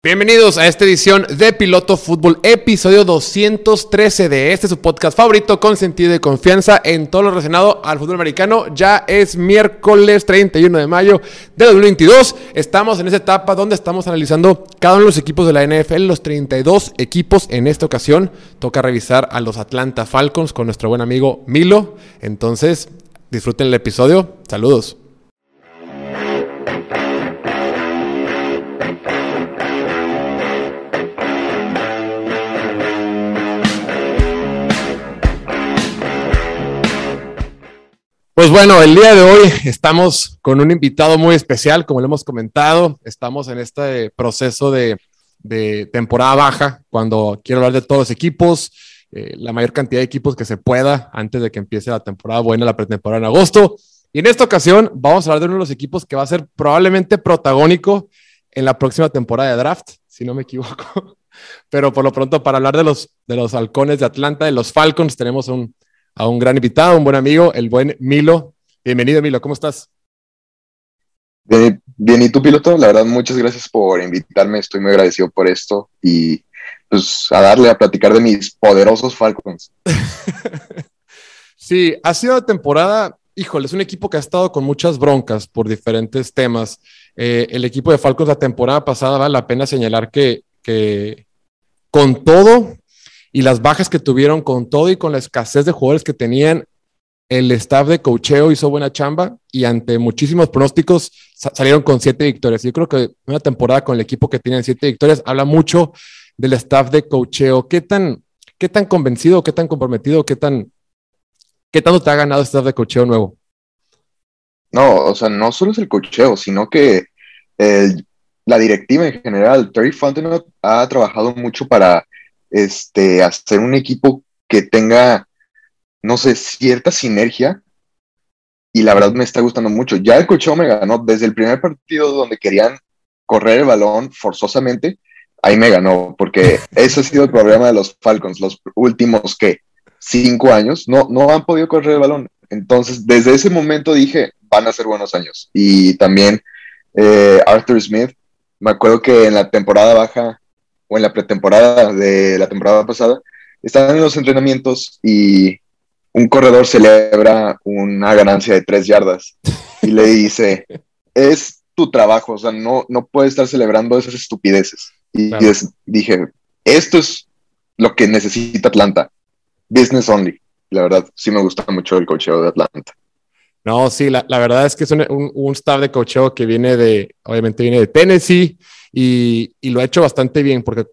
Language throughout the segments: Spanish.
Bienvenidos a esta edición de Piloto Fútbol, episodio 213 de este su podcast favorito con sentido de confianza en todo lo relacionado al fútbol americano. Ya es miércoles 31 de mayo de 2022. Estamos en esa etapa donde estamos analizando cada uno de los equipos de la NFL, los 32 equipos en esta ocasión. Toca revisar a los Atlanta Falcons con nuestro buen amigo Milo. Entonces, disfruten el episodio. Saludos. Pues bueno, el día de hoy estamos con un invitado muy especial, como lo hemos comentado, estamos en este proceso de, temporada baja, cuando quiero hablar de todos los equipos, eh, la mayor cantidad de equipos que se pueda antes de que empiece la temporada buena, la pretemporada en agosto. Y en esta ocasión vamos a hablar de uno de los equipos que va a ser probablemente protagónico en la próxima temporada de draft, si no me equivoco. Pero por lo pronto, para hablar de los, de los halcones de Atlanta, de los Falcons, tenemos un a un gran invitado, un buen amigo, el buen Milo. Bienvenido, Milo, ¿cómo estás? Bien, bien, ¿y tú, piloto? La verdad, muchas gracias por invitarme, estoy muy agradecido por esto y pues a darle a platicar de mis poderosos Falcons. sí, ha sido una temporada, híjole, es un equipo que ha estado con muchas broncas por diferentes temas. Eh, el equipo de Falcons la temporada pasada vale la pena señalar que, que con todo y las bajas que tuvieron con todo y con la escasez de jugadores que tenían, el staff de cocheo hizo buena chamba y ante muchísimos pronósticos salieron con siete victorias. Yo creo que una temporada con el equipo que tienen siete victorias habla mucho del staff de cocheo. ¿Qué tan, qué tan convencido, qué tan comprometido, qué tan, qué tanto te ha ganado el staff de cocheo nuevo? No, o sea, no solo es el cocheo, sino que la directiva en general, Terry Fontenot ha trabajado mucho para este, hacer un equipo que tenga, no sé, cierta sinergia. Y la verdad me está gustando mucho. Ya el cocheo me ganó desde el primer partido donde querían correr el balón forzosamente. Ahí me ganó, porque ese ha sido el problema de los Falcons los últimos, que Cinco años. No, no han podido correr el balón. Entonces, desde ese momento dije, van a ser buenos años. Y también eh, Arthur Smith, me acuerdo que en la temporada baja o en la pretemporada de la temporada pasada, estaban en los entrenamientos y un corredor celebra una ganancia de tres yardas y le dice, es tu trabajo, o sea, no, no puedes estar celebrando esas estupideces. Y dije, esto es lo que necesita Atlanta, business only. La verdad, sí me gusta mucho el cocheo de Atlanta. No, sí, la, verdad es que es un, un, staff de cocheo que viene de, obviamente viene de Tennessee, y, lo ha hecho bastante bien porque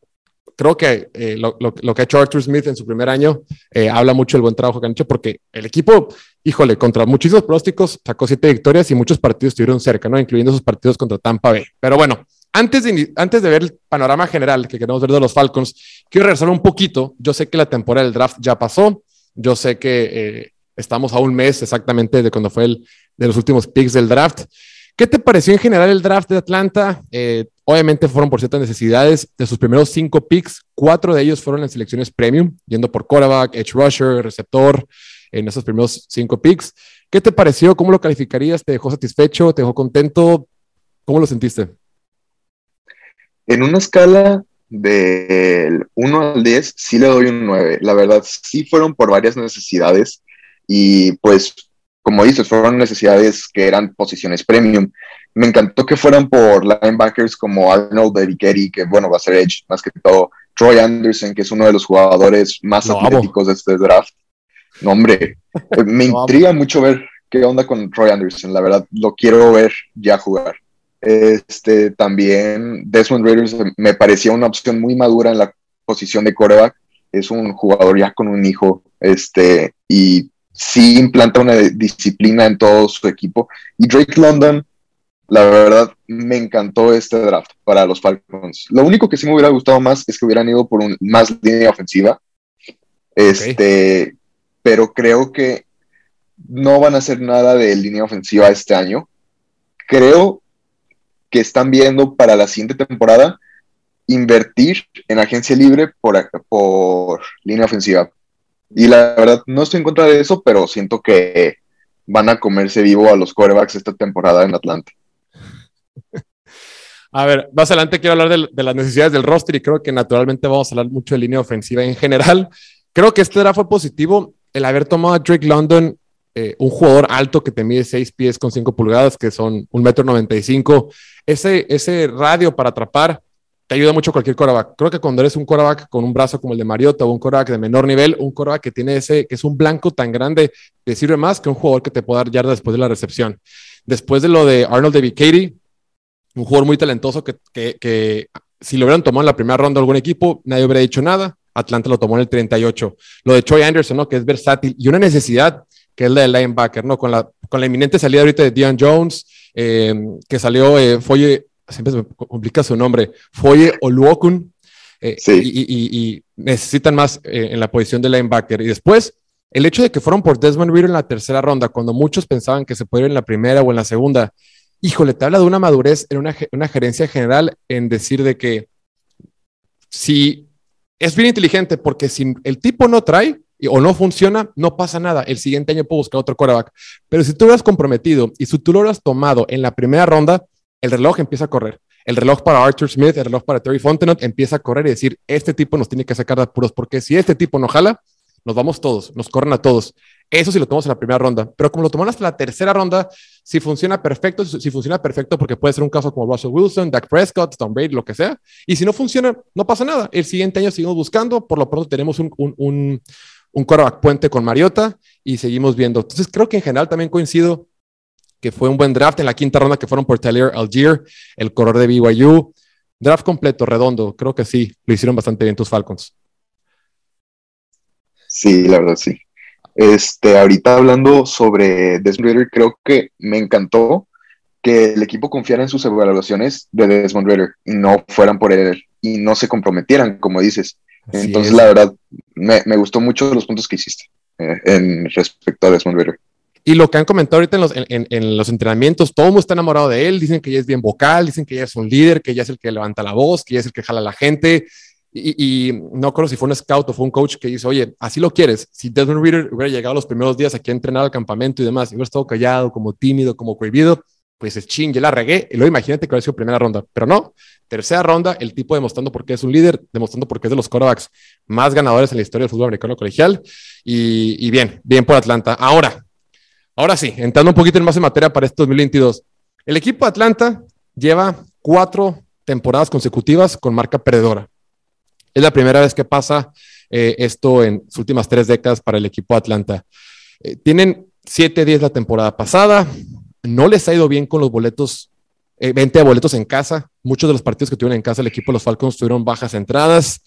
creo que eh, lo, que ha hecho Arthur Smith en su primer año eh, habla mucho del buen trabajo que han hecho porque el equipo, híjole, contra muchísimos pronósticos sacó siete victorias y muchos partidos estuvieron cerca, ¿no? Incluyendo sus partidos contra Tampa Bay. Pero bueno, antes de, antes de ver el panorama general que queremos ver de los Falcons, quiero regresar un poquito. Yo sé que la temporada del draft ya pasó. Yo sé que eh, estamos a un mes exactamente de cuando fue el de los últimos picks del draft. ¿Qué te pareció en general el draft de Atlanta? Eh, obviamente fueron por ciertas necesidades. De sus primeros cinco picks, cuatro de ellos fueron en selecciones premium, yendo por quarterback, edge rusher, receptor, en esos primeros cinco picks. ¿Qué te pareció? ¿Cómo lo calificarías? ¿Te dejó satisfecho? ¿Te dejó contento? ¿Cómo lo sentiste? En una escala del 1 al 10, sí le doy un 9. La verdad, sí fueron por varias necesidades y pues como dices, fueron necesidades que eran posiciones premium. Me encantó que fueran por linebackers como Arnold Berikeri, que bueno, va a ser Edge más que todo. Troy Anderson, que es uno de los jugadores más atléticos de este draft. No, hombre, me intriga mucho ver qué onda con Troy Anderson. La verdad, lo quiero ver ya jugar. Este, también Desmond Raiders me parecía una opción muy madura en la posición de coreback. Es un jugador ya con un hijo, este, y sí implanta una disciplina en todo su equipo. Y Drake London, la verdad, me encantó este draft para los Falcons. Lo único que sí me hubiera gustado más es que hubieran ido por un, más línea ofensiva. Este, pero creo que no van a hacer nada de línea ofensiva este año. Creo que están viendo para la siguiente temporada invertir en agencia libre por, por línea ofensiva. Y la verdad, no estoy en contra de eso, pero siento que van a comerse vivo a los quarterbacks esta temporada en Atlanta. A ver, más adelante quiero hablar de, las necesidades del roster y creo que naturalmente vamos a hablar mucho de línea ofensiva en general. Creo que este draft fue positivo el haber tomado a Drake London, eh, un jugador alto que te mide 6 pies con 5 pulgadas, que son un metro 95. Ese, ese radio para atrapar te ayuda mucho cualquier coreback. Creo que cuando eres un coreback con un brazo como el de Mariota o un coreback de menor nivel, un coreback que tiene ese, que es un blanco tan grande, te sirve más que un jugador que te pueda dar yardas después de la recepción. Después de lo de Arnold de Katie, un jugador muy talentoso que, que, si lo hubieran tomado en la primera ronda algún equipo, nadie hubiera dicho nada. Atlanta lo tomó en el 38. Lo de Troy Anderson, ¿no? Que es versátil y una necesidad que es la de linebacker, ¿no? Con la, con la inminente salida ahorita de Dion Jones, eh, que salió eh, Foye, siempre se me complica su nombre, Foye Oluokun, eh, sí. y, y, y, necesitan más eh, en la posición de linebacker. Y después, el hecho de que fueron por Desmond Reader en la tercera ronda, cuando muchos pensaban que se podía ir en la primera o en la segunda, híjole, te habla de una madurez en una, una gerencia general en decir de que si es bien inteligente, porque si el tipo no trae, o no funciona, no pasa nada. El siguiente año puedo buscar otro quarterback. Pero si tú lo has comprometido y si tú lo has tomado en la primera ronda, el reloj empieza a correr. El reloj para Arthur Smith, el reloj para Terry Fontenot empieza a correr y decir, este tipo nos tiene que sacar de apuros, porque si este tipo no jala, nos vamos todos, nos corren a todos. Eso sí lo tomamos en la primera ronda, pero como lo tomamos hasta la tercera ronda, si funciona perfecto, si funciona perfecto, porque puede ser un caso como Russell Wilson, Dak Prescott, Tom Brady, lo que sea, y si no funciona, no pasa nada. El siguiente año seguimos buscando, por lo pronto tenemos un, un, un un puente con Mariota y seguimos viendo. Entonces creo que en general también coincido que fue un buen draft en la quinta ronda que fueron por Taylor Algier, el corredor de BYU. Draft completo, redondo. Creo que sí, lo hicieron bastante bien tus Falcons. Sí, la verdad sí. Este, ahorita hablando sobre Desmond Ritter, creo que me encantó que el equipo confiara en sus evaluaciones de Desmond Ritter y no fueran por él y no se comprometieran, como dices. Así Entonces, es. la verdad, me, me, gustó mucho los puntos que hiciste eh, en respecto a Desmond Ritter. Y lo que han comentado ahorita en los, en, en los, entrenamientos, todo el mundo está enamorado de él, dicen que ya es bien vocal, dicen que ya es un líder, que ya es el que levanta la voz, que ya es el que jala a la gente. Y, y no creo si fue un scout o fue un coach que dice, oye, así lo quieres. Si Desmond Ritter hubiera llegado los primeros días aquí a entrenar al campamento y demás, y hubiera estado callado, como tímido, como cohibido, pues es ching, ya la regué. Y luego imagínate que hubiera sido primera ronda, pero no. Tercera ronda, el tipo demostrando por qué es un líder, demostrando por qué es de los quarterbacks más ganadores en la historia del fútbol americano colegial. Y, y bien, bien por Atlanta. Ahora, ahora sí, entrando un poquito más en materia para este 2022. El equipo de Atlanta lleva cuatro temporadas consecutivas con marca perdedora. Es la primera vez que pasa eh, esto en sus últimas tres décadas para el equipo de Atlanta. Eh, tienen 7-10 la temporada pasada, no les ha ido bien con los boletos, eh, 20 boletos en casa. Muchos de los partidos que tuvieron en casa el equipo de los Falcons tuvieron bajas entradas.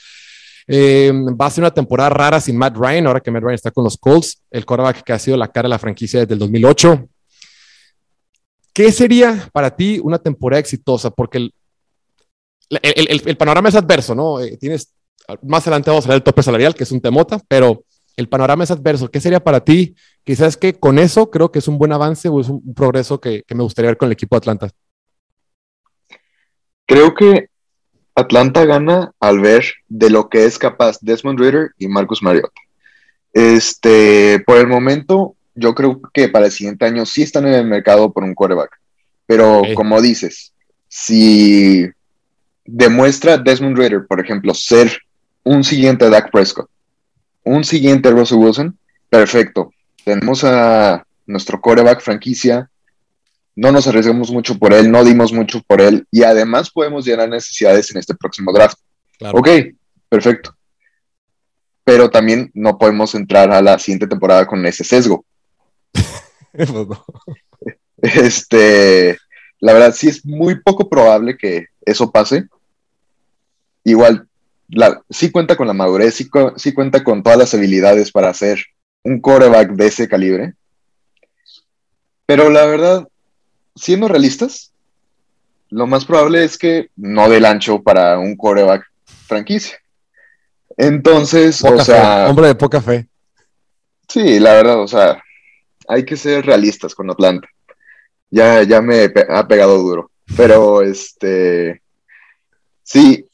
Eh, va a ser una temporada rara sin Matt Ryan, ahora que Matt Ryan está con los Colts, el quarterback que ha sido la cara de la franquicia desde el 2008. ¿Qué sería para ti una temporada exitosa? Porque el, panorama es adverso, ¿no? Eh, tienes, más adelante vamos a ver el tope salarial, que es un temota, pero el panorama es adverso. ¿Qué sería para ti? Quizás que con eso creo que es un buen avance o es un progreso que, que me gustaría ver con el equipo de Atlanta. Creo que Atlanta gana al ver de lo que es capaz Desmond Ritter y Marcus Mariota. Este, por el momento, yo creo que para el siguiente año sí están en el mercado por un quarterback. Pero okay. como dices, si demuestra Desmond Ritter, por ejemplo, ser un siguiente Dak Prescott, un siguiente Russell Wilson, perfecto. Tenemos a nuestro coreback franquicia, no nos arriesgamos mucho por él, no dimos mucho por él y además podemos llenar necesidades en este próximo draft. Claro. Ok, perfecto. Pero también no podemos entrar a la siguiente temporada con ese sesgo. este, la verdad sí es muy poco probable que eso pase. Igual, la, sí cuenta con la madurez, sí, sí cuenta con todas las habilidades para hacer un coreback de ese calibre. Pero la verdad, siendo realistas, lo más probable es que no dé el ancho para un coreback franquicia. Entonces, poca o sea. Fe, hombre de poca fe. Sí, la verdad, o sea, hay que ser realistas con Atlanta. Ya, ya me ha pegado duro. Pero este. Sí,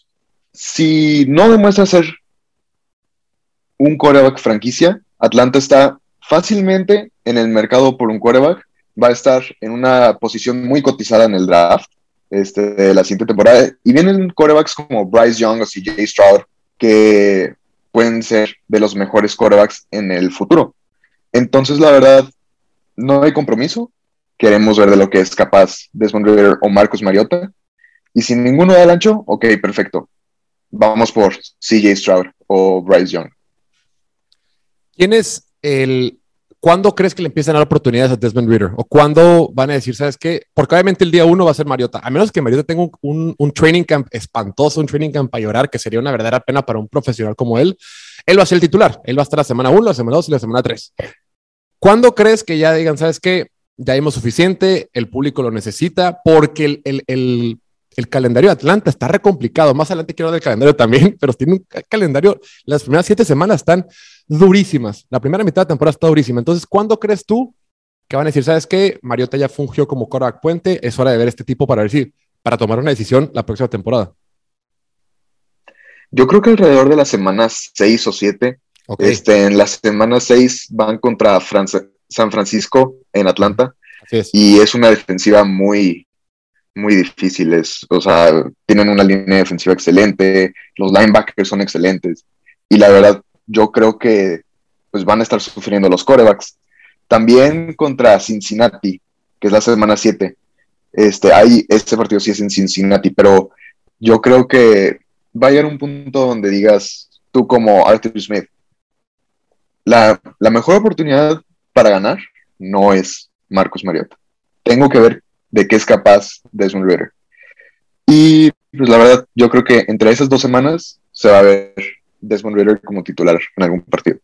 si no demuestra ser un coreback franquicia, Atlanta está fácilmente en el mercado por un coreback va a estar en una posición muy cotizada en el draft. este, de la siguiente temporada. Y vienen corebacks como Bryce Young o CJ Stroud, que pueden ser de los mejores corebacks en el futuro. Entonces, la verdad, no hay compromiso. Queremos ver de lo que es capaz Desmond River o Marcus Mariota. Y sin ninguno da el ancho, ok, perfecto. Vamos por CJ Stroud o Bryce Young. ¿Quién es el ¿Cuándo crees que le empiezan a dar oportunidades a Desmond Reader? ¿O cuándo van a decir, sabes qué? Porque obviamente el día uno va a ser Mariota. A menos que Mariota tenga un, un, training camp espantoso, un training camp para llorar, que sería una verdadera pena para un profesional como él. Él va a ser el titular. Él va a estar la semana uno, la semana dos y la semana tres. ¿Cuándo crees que ya digan, sabes qué? Ya hemos suficiente, el público lo necesita, porque el, el, el, el calendario de Atlanta está re complicado. Más adelante quiero hablar del calendario también, pero tiene un calendario, las primeras siete semanas están durísimas. La primera mitad de temporada está durísima. Entonces, ¿cuándo crees tú que van a decir, sabes qué? Mariota ya fungió como quarterback puente, es hora de ver este tipo para decir, para tomar una decisión la próxima temporada? Yo creo que alrededor de las semanas 6 o 7. Este, en las semanas 6 van contra San Francisco en Atlanta. Y es una defensiva muy, muy difícil. o sea, tienen una línea defensiva excelente, los linebackers son excelentes. Y la verdad, yo creo que pues van a estar sufriendo los corebacks. También contra Cincinnati, que es la semana 7. Este, hay, este partido sí es en Cincinnati, pero yo creo que va a llegar un punto donde digas, tú como Arthur Smith, la, la mejor oportunidad para ganar no es Marcus Mariota. Tengo que ver de qué es capaz Desmond Ritter. Y pues la verdad, yo creo que entre esas dos semanas se va a ver Desmond Ritter como titular en algún partido.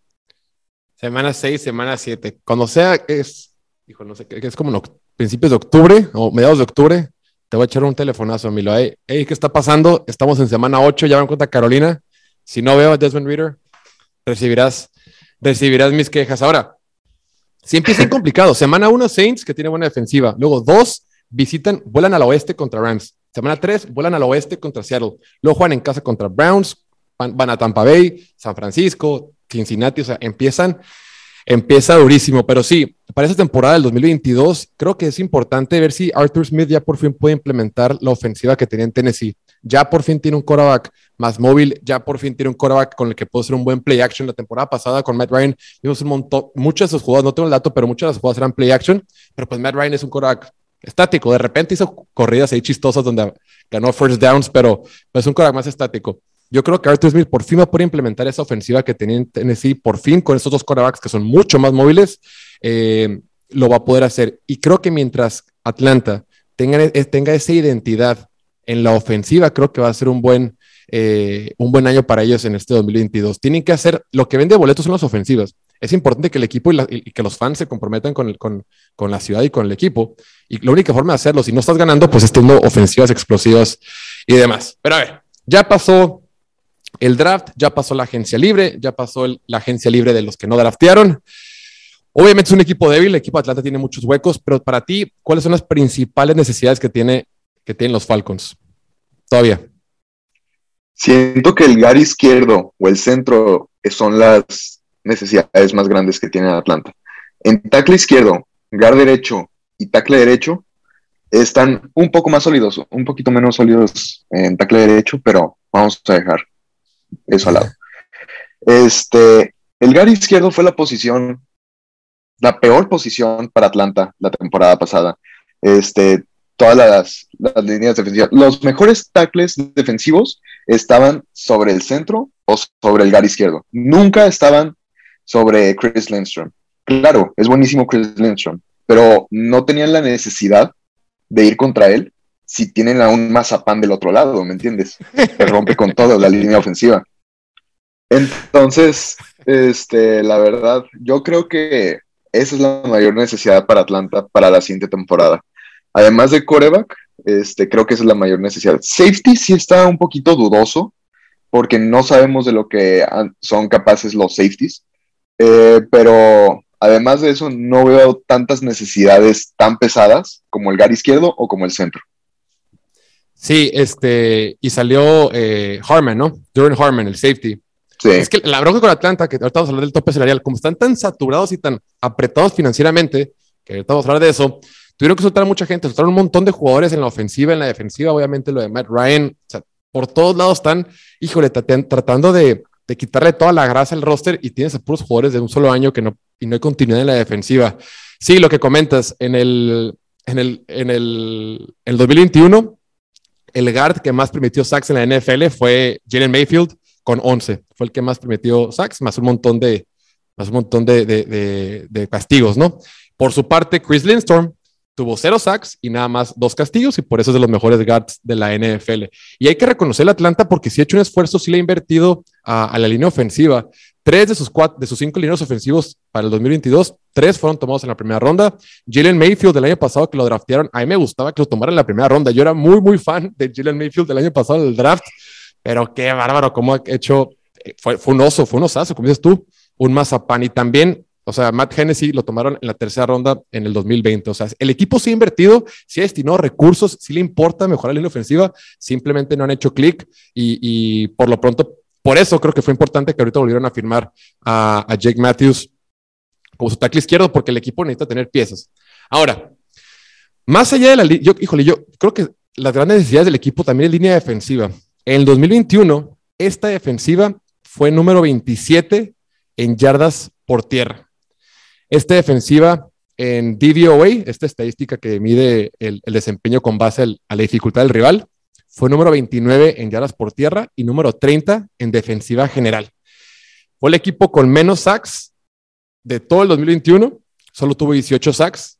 Semana 6, semana 7. Cuando sea, es, hijo, no sé, es como en principios de octubre o mediados de octubre, te voy a echar un telefonazo, Milo. Hey, hey, ¿qué está pasando? Estamos en semana 8, ya van cuenta Carolina. Si no veo a Desmond Ritter, recibirás, recibirás mis quejas. Ahora, si empieza complicado, semana 1 Saints, que tiene buena defensiva. Luego 2, visitan, vuelan al oeste contra Rams. Semana 3, vuelan al oeste contra Seattle. Luego juegan en casa contra Browns, van, a Tampa Bay, San Francisco, Cincinnati, o sea, empiezan, empieza durísimo, pero sí, para esa temporada del 2022, creo que es importante ver si Arthur Smith ya por fin puede implementar la ofensiva que tenía en Tennessee. Ya por fin tiene un quarterback más móvil, ya por fin tiene un quarterback con el que puede ser un buen play action. La temporada pasada con Matt Ryan vimos un montón, muchas de sus jugadas, no tengo el dato, pero muchas de las jugadas eran play action, pero pues Matt Ryan es un quarterback estático. De repente hizo corridas ahí chistosas donde ganó first downs, pero es un quarterback más estático. Yo creo que Arthur Smith por fin va a poder implementar esa ofensiva que tenía en Tennessee, por fin con esos dos quarterbacks que son mucho más móviles, eh, lo va a poder hacer. Y creo que mientras Atlanta tenga, eh, tenga esa identidad en la ofensiva, creo que va a ser un buen, eh, un buen año para ellos en este 2022. Tienen que hacer, lo que vende boletos son las ofensivas. Es importante que el equipo y, que los fans se comprometan con, con, con, la ciudad y con el equipo. Y la única forma de hacerlo, si no estás ganando, pues es teniendo ofensivas explosivas y demás. Pero a ver, ya pasó el draft, ya pasó la agencia libre, ya pasó la agencia libre de los que no draftearon. Obviamente es un equipo débil, el equipo de Atlanta tiene muchos huecos, pero para ti, ¿cuáles son las principales necesidades que, tiene, que tienen los Falcons? Todavía. Siento que el gar izquierdo o el centro son las necesidades más grandes que tiene Atlanta. En tackle izquierdo, gar derecho y tackle derecho están un poco más sólidos, un poquito menos sólidos en tackle derecho, pero vamos a dejar eso al lado. Este, el gar izquierdo fue la posición, la peor posición para Atlanta la temporada pasada. Este, todas las, líneas defensivas. Los mejores tackles defensivos estaban sobre el centro o sobre el gar izquierdo. Nunca estaban sobre Chris Lindstrom. Claro, es buenísimo Chris Lindstrom, pero no tenían la necesidad de ir contra él si tienen a un mazapán del otro lado, ¿me entiendes? Que rompe con toda la línea ofensiva. Entonces, este, la verdad, yo creo que esa es la mayor necesidad para Atlanta para la siguiente temporada. Además de coreback, este, creo que esa es la mayor necesidad. Safety sí está un poquito dudoso, porque no sabemos de lo que son capaces los safeties, eh, pero además de eso, no veo tantas necesidades tan pesadas como el gar izquierdo o como el centro. Sí, este, y salió eh, Harman, ¿no? Duran Harman, el safety. Sí. Es que la bronca con Atlanta, que ahorita vamos a hablar del tope salarial, como están tan saturados y tan apretados financieramente, que ahorita vamos a hablar de eso, tuvieron que soltar a mucha gente, soltaron un montón de jugadores en la ofensiva, en la defensiva, obviamente lo de Matt Ryan, o sea, por todos lados están, híjole, tratando de, de quitarle toda la grasa al roster y tienes a puros jugadores de un solo año que no, y no hay continuidad en la defensiva. Sí, lo que comentas, en el, en el, en el, el 2021, el guard que más permitió sacks en la NFL fue Jalen Mayfield con 11. Fue el que más permitió sacks, más un montón de, más un montón de, castigos, ¿no? Por su parte, Chris Lindstorm tuvo cero sacks y nada más dos castigos y por eso es de los mejores guards de la NFL. Y hay que reconocer a Atlanta porque sí ha hecho un esfuerzo, sí le ha invertido a, la línea ofensiva. Tres de sus, cuatro, de sus cinco líneas ofensivos para el 2022, tres fueron tomados en la primera ronda. Jalen Mayfield del año pasado que lo draftearon, a mí me gustaba que lo tomaran en la primera ronda. Yo era muy, muy fan de Jalen Mayfield del año pasado en el draft, pero qué bárbaro cómo ha hecho, eh, fue, fue un oso, fue un osazo, como dices tú, un mazapán. Y también o sea, Matt Hennessy lo tomaron en la tercera ronda en el 2020. O sea, el equipo sí ha invertido, sí ha destinado recursos, sí le importa mejorar la línea ofensiva, simplemente no han hecho clic y, por lo pronto, por eso creo que fue importante que ahorita volvieron a firmar a, Jake Matthews como su tackle izquierdo porque el equipo necesita tener piezas. Ahora, más allá de la yo, híjole, yo creo que las grandes necesidades del equipo también es línea defensiva. En el 2021, esta defensiva fue número 27 en yardas por tierra. Esta defensiva en DVOA, esta estadística que mide el, desempeño con base a la dificultad del rival, fue número 29 en yardas por tierra y número 30 en defensiva general. Fue el equipo con menos sacks de todo el 2021, solo tuvo 18 sacks.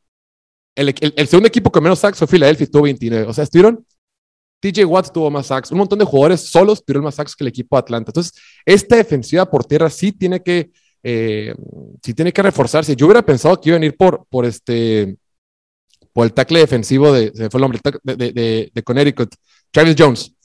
El, segundo equipo con menos sacks fue Philadelphia, tuvo 29. O sea, estuvieron. TJ Watts tuvo más sacks. Un montón de jugadores solos tuvieron más sacks que el equipo de Atlanta. Entonces, esta defensiva por tierra sí tiene que eh, si tiene que reforzarse. Yo hubiera pensado que iban a ir por, por este, por el tackle defensivo de, fue el nombre, de, de, Connecticut, Travis Jones,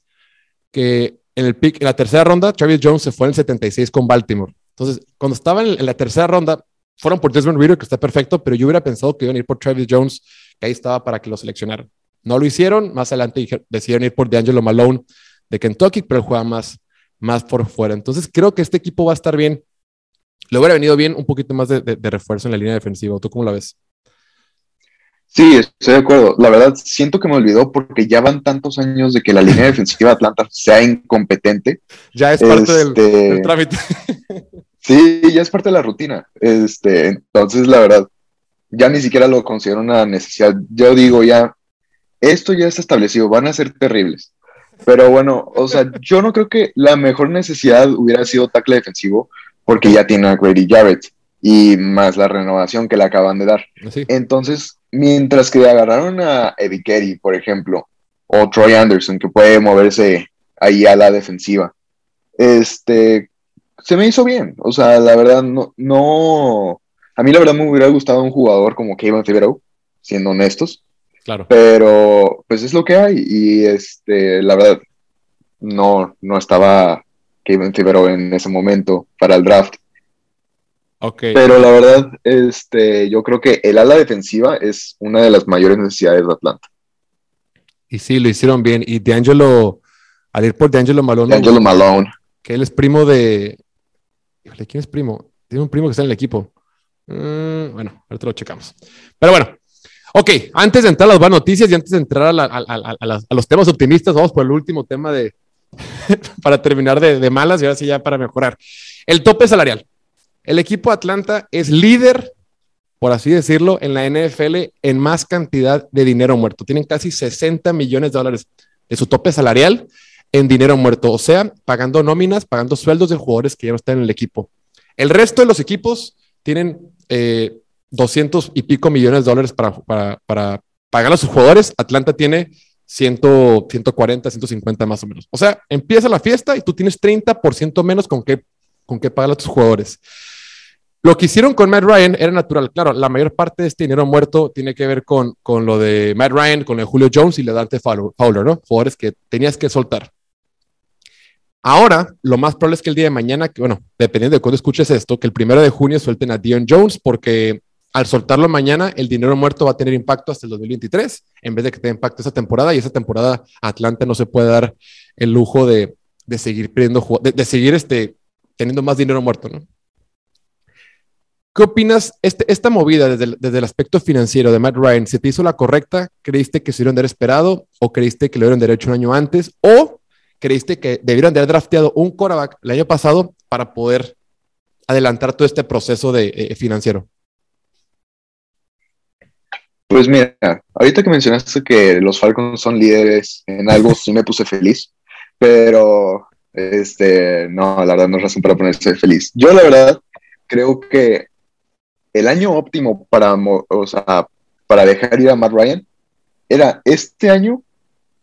que en el pick, en la tercera ronda, Travis Jones se fue en el 76 con Baltimore. Entonces, cuando estaba en, la tercera ronda, fueron por Desmond Reader, que está perfecto, pero yo hubiera pensado que iban a ir por Travis Jones, que ahí estaba para que lo seleccionaran. No lo hicieron, más adelante decidieron ir por DeAngelo Malone de Kentucky, pero él juega más, más por fuera. Entonces, creo que este equipo va a estar bien le hubiera venido bien un poquito más de, refuerzo en la línea defensiva. ¿Tú cómo la ves? Sí, estoy de acuerdo. La verdad, siento que me olvidó porque ya van tantos años de que la línea defensiva de Atlanta sea incompetente. Ya es parte del, este, trámite. sí, ya es parte de la rutina. Este, entonces, la verdad, ya ni siquiera lo considero una necesidad. Yo digo, ya, esto ya está establecido, van a ser terribles. Pero bueno, o sea, yo no creo que la mejor necesidad hubiera sido tackle defensivo, porque ya tiene a Grady Jarrett y más la renovación que le acaban de dar. Entonces, mientras que agarraron a Eddie Kerry, por ejemplo, o Troy Anderson, que puede moverse ahí a la defensiva, este, se me hizo bien. O sea, la verdad, no, no, a mí la verdad me hubiera gustado un jugador como Kevin Figueroa, siendo honestos. Claro. Pero, pues es lo que hay. Y este, la verdad, no, no estaba Kevin Thibodeau en ese momento para el draft. Okay. Pero la verdad, este, yo creo que el ala defensiva es una de las mayores necesidades de Atlanta. Y sí, lo hicieron bien. Y D'Angelo, al ir por D'Angelo Malone. D'Angelo Malone. Que él es primo de. ¿Quién es primo? Tiene un primo que está en el equipo. Mm, bueno, ahorita lo checamos. Pero bueno, ok, antes de entrar a las buenas noticias y antes de entrar a los temas optimistas, vamos por el último tema de, para terminar de, malas y ahora sí ya para mejorar. El tope salarial. El equipo Atlanta es líder, por así decirlo, en la NFL en más cantidad de dinero muerto. Tienen casi 60 millones de dólares de su tope salarial en dinero muerto, o sea, pagando nóminas, pagando sueldos de jugadores que ya no están en el equipo. El resto de los equipos tienen 200 eh, y pico millones de dólares para, para, pagar a sus jugadores. Atlanta tiene 100, 140, 150 más o menos. O sea, empieza la fiesta y tú tienes 30% menos con qué, con qué pagar a tus jugadores. Lo que hicieron con Matt Ryan era natural. Claro, la mayor parte de este dinero muerto tiene que ver con, con lo de Matt Ryan, con el Julio Jones y le Dante Fowler, ¿no? Jugadores que tenías que soltar. Ahora, lo más probable es que el día de mañana, que bueno, dependiendo de cuándo escuches esto, que el primero de junio suelten a Dion Jones porque al soltarlo mañana, el dinero muerto va a tener impacto hasta el 2023, en vez de que tenga impacto esa temporada, y esa temporada Atlanta no se puede dar el lujo de, seguir pidiendo, de, seguir este, teniendo más dinero muerto, ¿no? ¿Qué opinas? Este, esta movida desde el, desde el, aspecto financiero de Matt Ryan, ¿se te hizo la correcta? ¿Creíste que se debieron de esperado? ¿O creíste que lo hubieran derecho un año antes? ¿O creíste que debieron de haber drafteado un quarterback el año pasado para poder adelantar todo este proceso de, eh, financiero? Pues mira, ahorita que mencionaste que los Falcons son líderes en algo, sí me puse feliz, pero este, no, la verdad no es razón para ponerse feliz. Yo la verdad creo que el año óptimo para, o sea, para dejar ir a Matt Ryan era este año,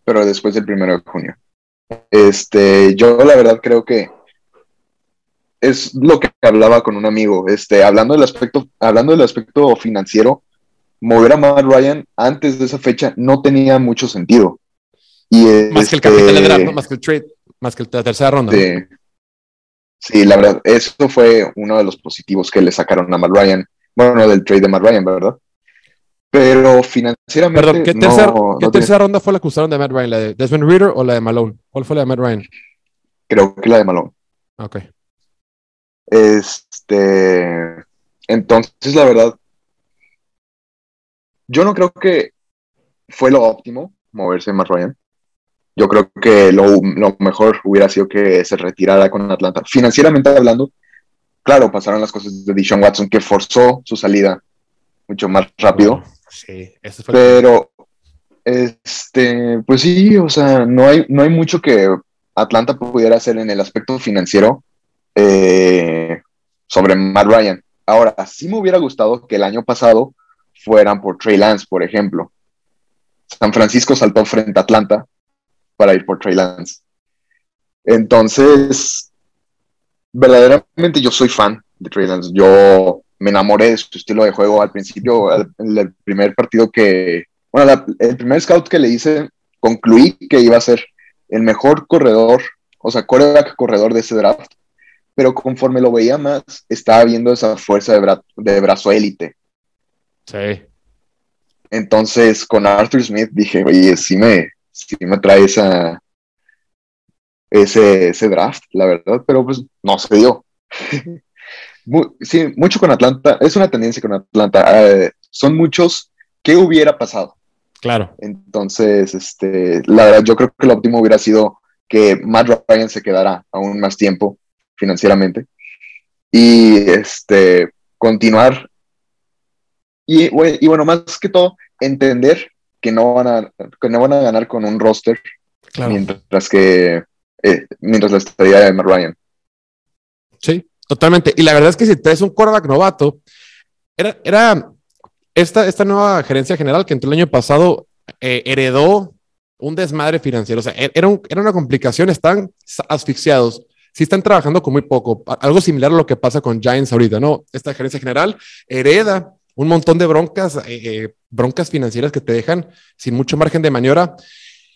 pero después del primero de junio. Este, yo la verdad creo que es lo que hablaba con un amigo, este, hablando del aspecto, hablando del aspecto financiero, mover a Matt Ryan antes de esa fecha no tenía mucho sentido. Y más que el capital de draft, más que el trade, más que la tercera ronda. Sí. la verdad, eso fue uno de los positivos que le sacaron a Matt Ryan. Bueno, del trade de Matt Ryan, ¿verdad? Pero financieramente. Perdón, ¿qué, tercera, ¿qué tercera ronda fue la que usaron de Matt Ryan? ¿La de Desmond Reader o la de Malone? ¿Cuál fue la de Matt Ryan? Creo que la de Malone. Ok. Este. Entonces, la verdad. Yo no creo que fue lo óptimo moverse Matt Ryan. Yo creo que lo, lo mejor hubiera sido que se retirara con Atlanta. Financieramente hablando, claro, pasaron las cosas de Dishon Watson que forzó su salida mucho más rápido. Sí, eso fue Pero, este, pues sí, o sea, no hay, no hay mucho que Atlanta pudiera hacer en el aspecto financiero eh, sobre Matt Ryan. Ahora, sí me hubiera gustado que el año pasado fueran por Trey Lance, por ejemplo. San Francisco saltó frente a Atlanta para ir por Trey Lance. Entonces, verdaderamente yo soy fan de Trey Lance. Yo me enamoré de su estilo de juego al principio, el, primer partido que, bueno, el primer scout que le hice, concluí que iba a ser el mejor corredor, o sea, coreback corredor de ese draft, pero conforme lo veía más, estaba viendo esa fuerza de, de brazo élite. Sí. Entonces, con Arthur Smith dije, oye, sí me, sí me trae esa, ese, ese draft, la verdad, pero pues no se dio. sí, mucho con Atlanta, es una tendencia con Atlanta. Eh, son muchos, ¿qué hubiera pasado? Claro. Entonces, este, la verdad, yo creo que lo óptimo hubiera sido que Matt Ryan se quedara aún más tiempo financieramente y este, continuar. Y, y bueno, más que todo, entender que no van a, que no van a ganar con un roster mientras que eh, mientras la estadía de Matt Ryan. Sí, Totalmente. Y la verdad es que si traes un quarterback novato, era, era esta, esta nueva gerencia general que entró el año pasado eh, heredó un desmadre financiero. O sea, e-, era, era una complicación, están asfixiados. Sí están trabajando con muy poco. Algo similar a lo que pasa con Giants ahorita, ¿no? Esta gerencia general hereda un montón de broncas, eh, eh, broncas financieras que te dejan sin mucho margen de maniobra.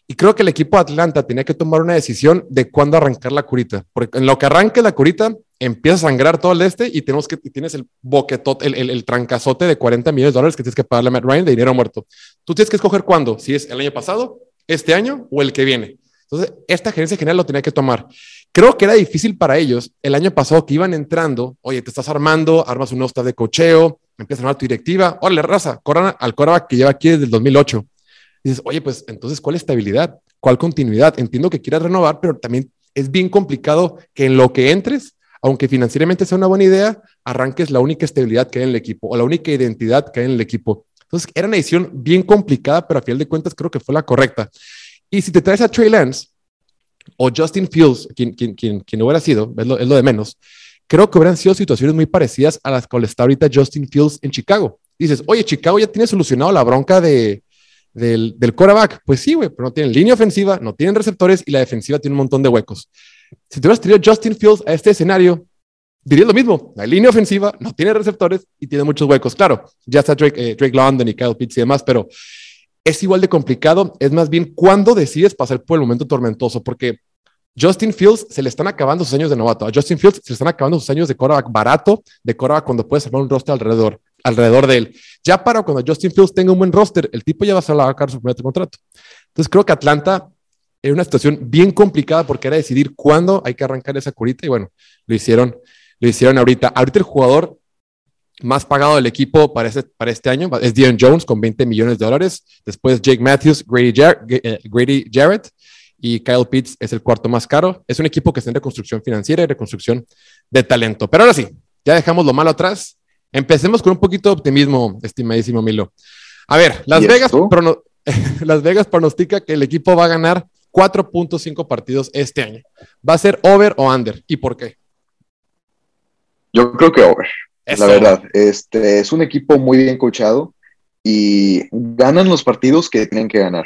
Y creo que el equipo de Atlanta tenía que tomar una decisión de cuándo arrancar la curita. Porque en lo que arranque la curita, empieza a sangrar todo el este y tenemos que, tienes el boquetote, el, el, trancazote de 40 millones de dólares que tienes que pagarle a Matt Ryan de dinero muerto. Tú tienes que escoger cuándo, si es el año pasado, este año o el que viene. Entonces, esta gerencia general lo tenía que tomar. Creo que era difícil para ellos el año pasado que iban entrando, oye, te estás armando, armas un staff de cocheo, empiezas a armar tu directiva, órale, raza, corran al coreback que lleva aquí desde el 2008 dices, oye, pues entonces, ¿cuál estabilidad? ¿Cuál continuidad? Entiendo que quieras renovar, pero también es bien complicado que en lo que entres, aunque financieramente sea una buena idea, arranques la única estabilidad que hay en el equipo o la única identidad que hay en el equipo. Entonces, era una decisión bien complicada, pero a final de cuentas creo que fue la correcta. Y si te traes a Trey Lance o Justin Fields, quien, quien, quien, hubiera sido, es lo, es lo, de menos, creo que hubieran sido situaciones muy parecidas a las que está ahorita Justin Fields en Chicago. Dices, oye, Chicago ya tiene solucionado la bronca de, del, del quarterback. Pues sí, güey, pero no tienen línea ofensiva, no tienen receptores y la defensiva tiene un montón de huecos. Si te hubieras traído Justin Fields a este escenario, dirías lo mismo. La línea ofensiva no tiene receptores y tiene muchos huecos. Claro, ya está Drake, eh, Drake London y Kyle Pitts y demás, pero es igual de complicado. Es más bien cuando decides pasar por el momento tormentoso, porque Justin Fields se le están acabando sus años de novato. A Justin Fields se le están acabando sus años de quarterback barato, de quarterback cuando puedes armar un roster alrededor alrededor de él. Ya para cuando Justin Fields tenga un buen roster, el tipo ya va a sacar su primer contrato. Entonces creo que Atlanta era una situación bien complicada porque era decidir cuándo hay que arrancar esa curita y bueno, lo hicieron, lo hicieron ahorita. Ahorita el jugador más pagado del equipo para este, para este año es Dion Jones con 20 millones de dólares. Después Jake Matthews, Grady, eh, Grady Jarrett y Kyle Pitts es el cuarto más caro. Es un equipo que está en reconstrucción financiera y reconstrucción de talento. Pero ahora sí, ya dejamos lo malo atrás. Empecemos con un poquito de optimismo, estimadísimo Milo. A ver, Las Vegas, Las Vegas pronostica que el equipo va a ganar 4.5 partidos este año. ¿Va a ser over o under? ¿Y por qué? Yo creo que over. La verdad, este es un equipo muy bien coachado y ganan los partidos que tienen que ganar.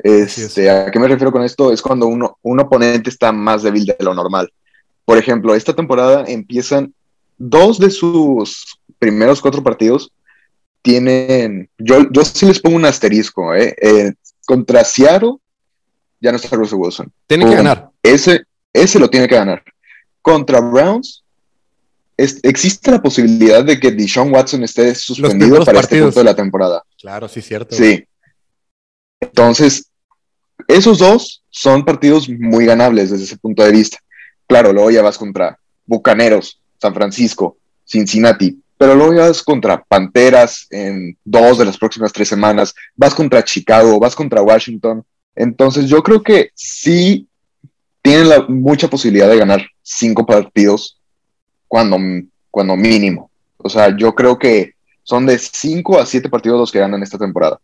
Este, ¿A qué me refiero con esto? Es cuando uno, un oponente está más débil de lo normal. Por ejemplo, esta temporada empiezan dos de sus primeros cuatro partidos. Tienen, yo, yo sí les pongo un asterisco, ¿eh? eh contra Seattle ya no está Russell Wilson. Tiene que ganar. Ese, ese lo tiene que ganar. Contra Browns existe la posibilidad de que Deshaun Watson esté suspendido para este punto de la temporada. Claro, sí, cierto. Sí. Entonces, esos dos son partidos muy ganables desde ese punto de vista. Claro, luego ya vas contra Bucaneros, San Francisco, Cincinnati, pero luego ya vas contra Panteras en dos de las próximas tres semanas, vas contra Chicago, vas contra Washington. Entonces, yo creo que sí tienen la, mucha posibilidad de ganar cinco partidos cuando, cuando mínimo. O sea, yo creo que son de 5 a 7 partidos los que ganan esta temporada.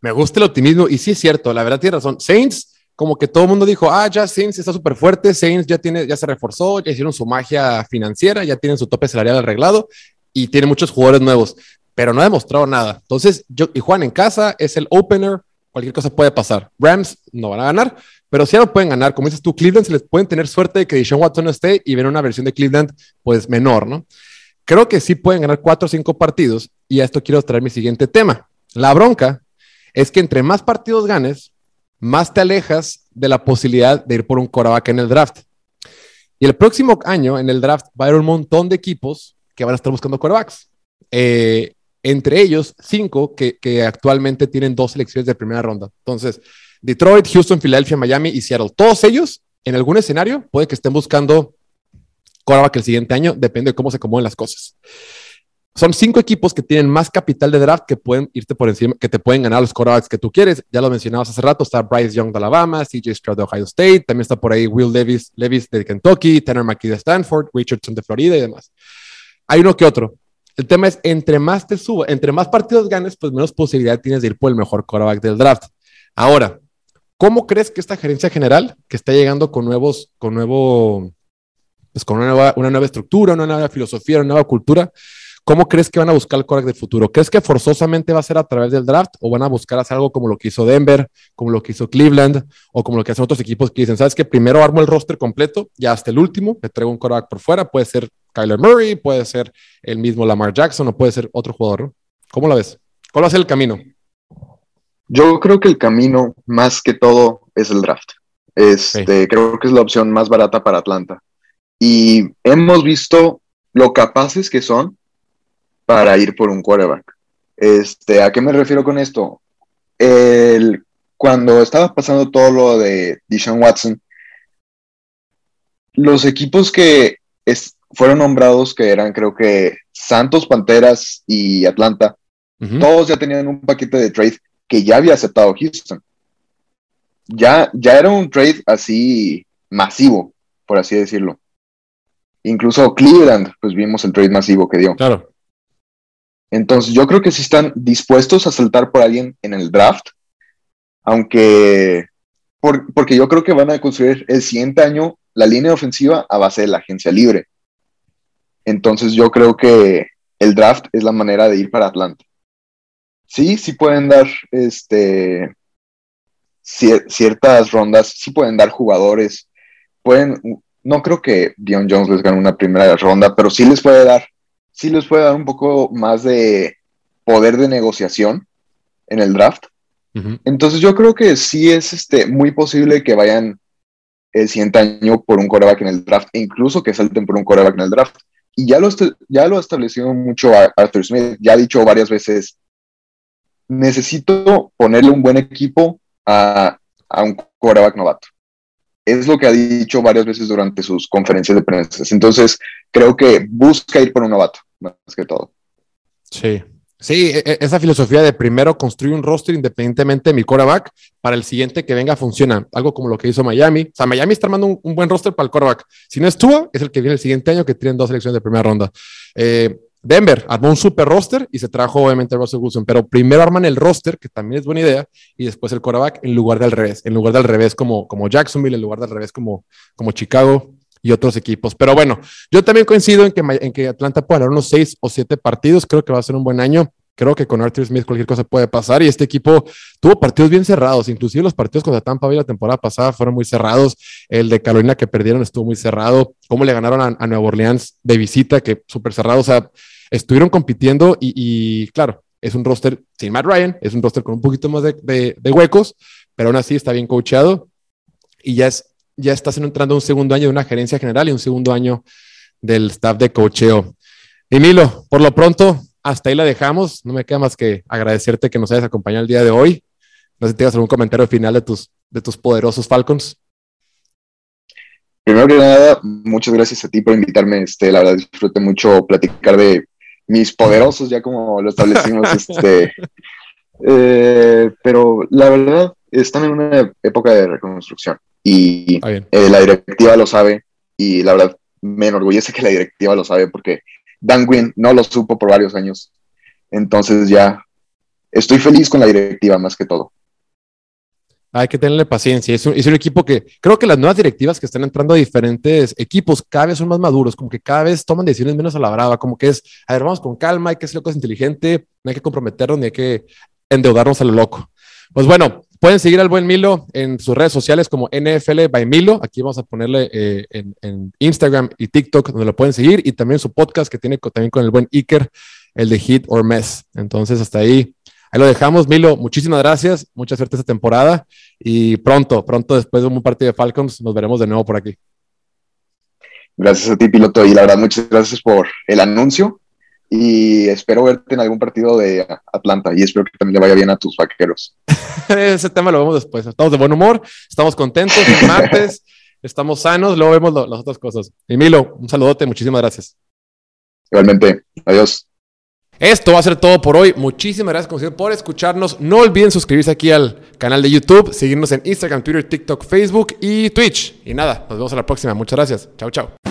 Me gusta el optimismo y sí es cierto, la verdad tiene razón. Saints, como que todo el mundo dijo, ah, ya Saints está súper fuerte, Saints ya, tiene, ya se reforzó, ya hicieron su magia financiera, ya tienen su tope salarial arreglado y tiene muchos jugadores nuevos, pero no ha demostrado nada. Entonces, yo y Juan en casa es el opener, cualquier cosa puede pasar. Rams no van a ganar, pero si lo pueden ganar. Como dices tú, Cleveland se les pueden tener suerte de que Deshaun Watson esté y ver una versión de Cleveland pues menor, ¿no? Creo que sí pueden ganar cuatro o cinco partidos y a esto quiero traer mi siguiente tema. La bronca es que entre más partidos ganes, más te alejas de la posibilidad de ir por un coreback en el draft. Y el próximo año en el draft va a haber un montón de equipos que van a estar buscando corebacks. Eh, entre ellos, cinco que, actualmente tienen dos selecciones de primera ronda. Entonces, Detroit, Houston, Filadelfia, Miami y Seattle. Todos ellos, en algún escenario, puede que estén buscando que el siguiente año, depende de cómo se acomoden las cosas. Son cinco equipos que tienen más capital de draft que pueden irte por encima, que te pueden ganar los quarterbacks que tú quieres. Ya lo mencionabas hace rato, está Bryce Young de Alabama, CJ Stroud de Ohio State, también está por ahí Will Levis, Levis de Kentucky, Tanner McKee de Stanford, Richardson de Florida y demás. Hay uno que otro. El tema es, entre más te suba, entre más partidos ganes, pues menos posibilidad tienes de ir por el mejor quarterback del draft. Ahora, ¿Cómo crees que esta gerencia general, que está llegando con nuevos, con nuevo, pues con una nueva, una nueva estructura, una nueva filosofía, una nueva cultura, ¿cómo crees que van a buscar el quarterback del futuro? ¿Crees que forzosamente va a ser a través del draft o van a buscar hacer algo como lo que hizo Denver, como lo que hizo Cleveland o como lo que hacen otros equipos que dicen, sabes que primero armo el roster completo y hasta el último le traigo un quarterback por fuera, puede ser Kyler Murray, puede ser el mismo Lamar Jackson o puede ser otro jugador. ¿Cómo la ves? ¿Cuál va a ser el camino? Yo creo que el camino, más que todo, es el draft. Este, Creo que es la opción más barata para Atlanta. Y hemos visto lo capaces que son para ir por un quarterback. Este, ¿A qué me refiero con esto? El, cuando estaba pasando todo lo de Deshaun Watson, los equipos que fueron nombrados, que eran creo que Santos, Panteras y Atlanta, todos ya tenían un paquete de trade que ya había aceptado Houston. Ya, ya era un trade así masivo, por así decirlo. Incluso Cleveland, pues vimos el trade masivo que dio. Claro. Entonces, yo creo que sí están dispuestos a saltar por alguien en el draft, aunque, porque yo creo que van a construir el siguiente año la línea ofensiva a base de la agencia libre. Entonces, yo creo que el draft es la manera de ir para Atlanta sí, sí pueden dar este, ciertas rondas, sí pueden dar jugadores, pueden, no creo que Dion Jones les gane una primera ronda, pero sí les puede dar, sí les puede dar un poco más de poder de negociación en el draft. Entonces yo creo que sí es este, muy posible que vayan el siguiente año por un coreback en el draft, e incluso que salten por un coreback en el draft. Y ya lo, ya lo ha establecido mucho Arthur Smith, ya ha dicho varias veces necesito ponerle un buen equipo a, un quarterback novato. Es lo que ha dicho varias veces durante sus conferencias de prensa. Entonces, creo que busca ir por un novato. Más que todo. Sí, Sí, e, e, esa filosofía de primero construir un roster independientemente de mi quarterback para el siguiente que venga funciona. Algo como lo que hizo Miami. O sea, Miami está armando un, buen roster para el quarterback. Si no es Tua, es el que viene el siguiente año que tienen dos selecciones de primera ronda. Eh, Denver armó un super roster y se trajo obviamente a Russell Wilson, pero primero arman el roster, que también es buena idea, y después el quarterback en lugar del revés, en lugar del revés como, como Jacksonville, en lugar del revés como, como Chicago y otros equipos. Pero bueno, yo también coincido en que, en que Atlanta puede ganar unos seis o siete partidos. Creo que va a ser un buen año. Creo que con Arthur Smith cualquier cosa puede pasar y este equipo tuvo partidos bien cerrados, inclusive los partidos contra Tampa Bay la temporada pasada fueron muy cerrados, el de Carolina que perdieron estuvo muy cerrado, cómo le ganaron a, Nueva Orleans de visita, que súper cerrado, o sea, estuvieron compitiendo y, claro, es un roster sin Matt Ryan, es un roster con un poquito más de, huecos, pero aún así está bien coachado y ya es ya estás entrando un segundo año de una gerencia general y un segundo año del staff de cocheo. Emilio, por lo pronto, hasta ahí la dejamos. No me queda más que agradecerte que nos hayas acompañado el día de hoy. No sé si tienes algún comentario final de tus, de tus poderosos Falcons. Primero que nada, muchas gracias a ti por invitarme. Este, la verdad, disfruté mucho platicar de mis poderosos, ya como lo establecimos. este, eh, pero la verdad, están en una época de reconstrucción y eh, la directiva lo sabe y la verdad me enorgullece que la directiva lo sabe porque Dan Quinn no lo supo por varios años. Entonces ya estoy feliz con la directiva más que todo. Hay que tenerle paciencia. Es un, es un, equipo que creo que las nuevas directivas que están entrando a diferentes equipos cada vez son más maduros, como que cada vez toman decisiones menos a la brava, como que es, a ver, vamos con calma, hay que hacer cosas inteligente, no hay que comprometernos ni hay que endeudarnos a lo loco. Pues bueno, pueden seguir al buen Milo en sus redes sociales como NFL by Milo. Aquí vamos a ponerle eh, en, Instagram y TikTok donde lo pueden seguir y también su podcast que tiene también con el buen Iker, el de Hit or Mess. Entonces, hasta ahí. Ahí lo dejamos, Milo. Muchísimas gracias. Mucha suerte esta temporada y pronto, pronto después de un partido de Falcons, nos veremos de nuevo por aquí. Gracias a ti, piloto. Y la verdad, muchas gracias por el anuncio y espero verte en algún partido de Atlanta y espero que también le vaya bien a tus vaqueros. Ese tema lo vemos después. Estamos de buen humor, estamos contentos, es martes, estamos sanos, luego vemos las otras cosas. Emilio, un saludote, muchísimas gracias. Igualmente, adiós. Esto va a ser todo por hoy. Muchísimas gracias por escucharnos. No olviden suscribirse aquí al canal de YouTube, seguirnos en Instagram, Twitter, TikTok, Facebook y Twitch. Y nada, nos vemos a la próxima. Muchas gracias. Chao, chao.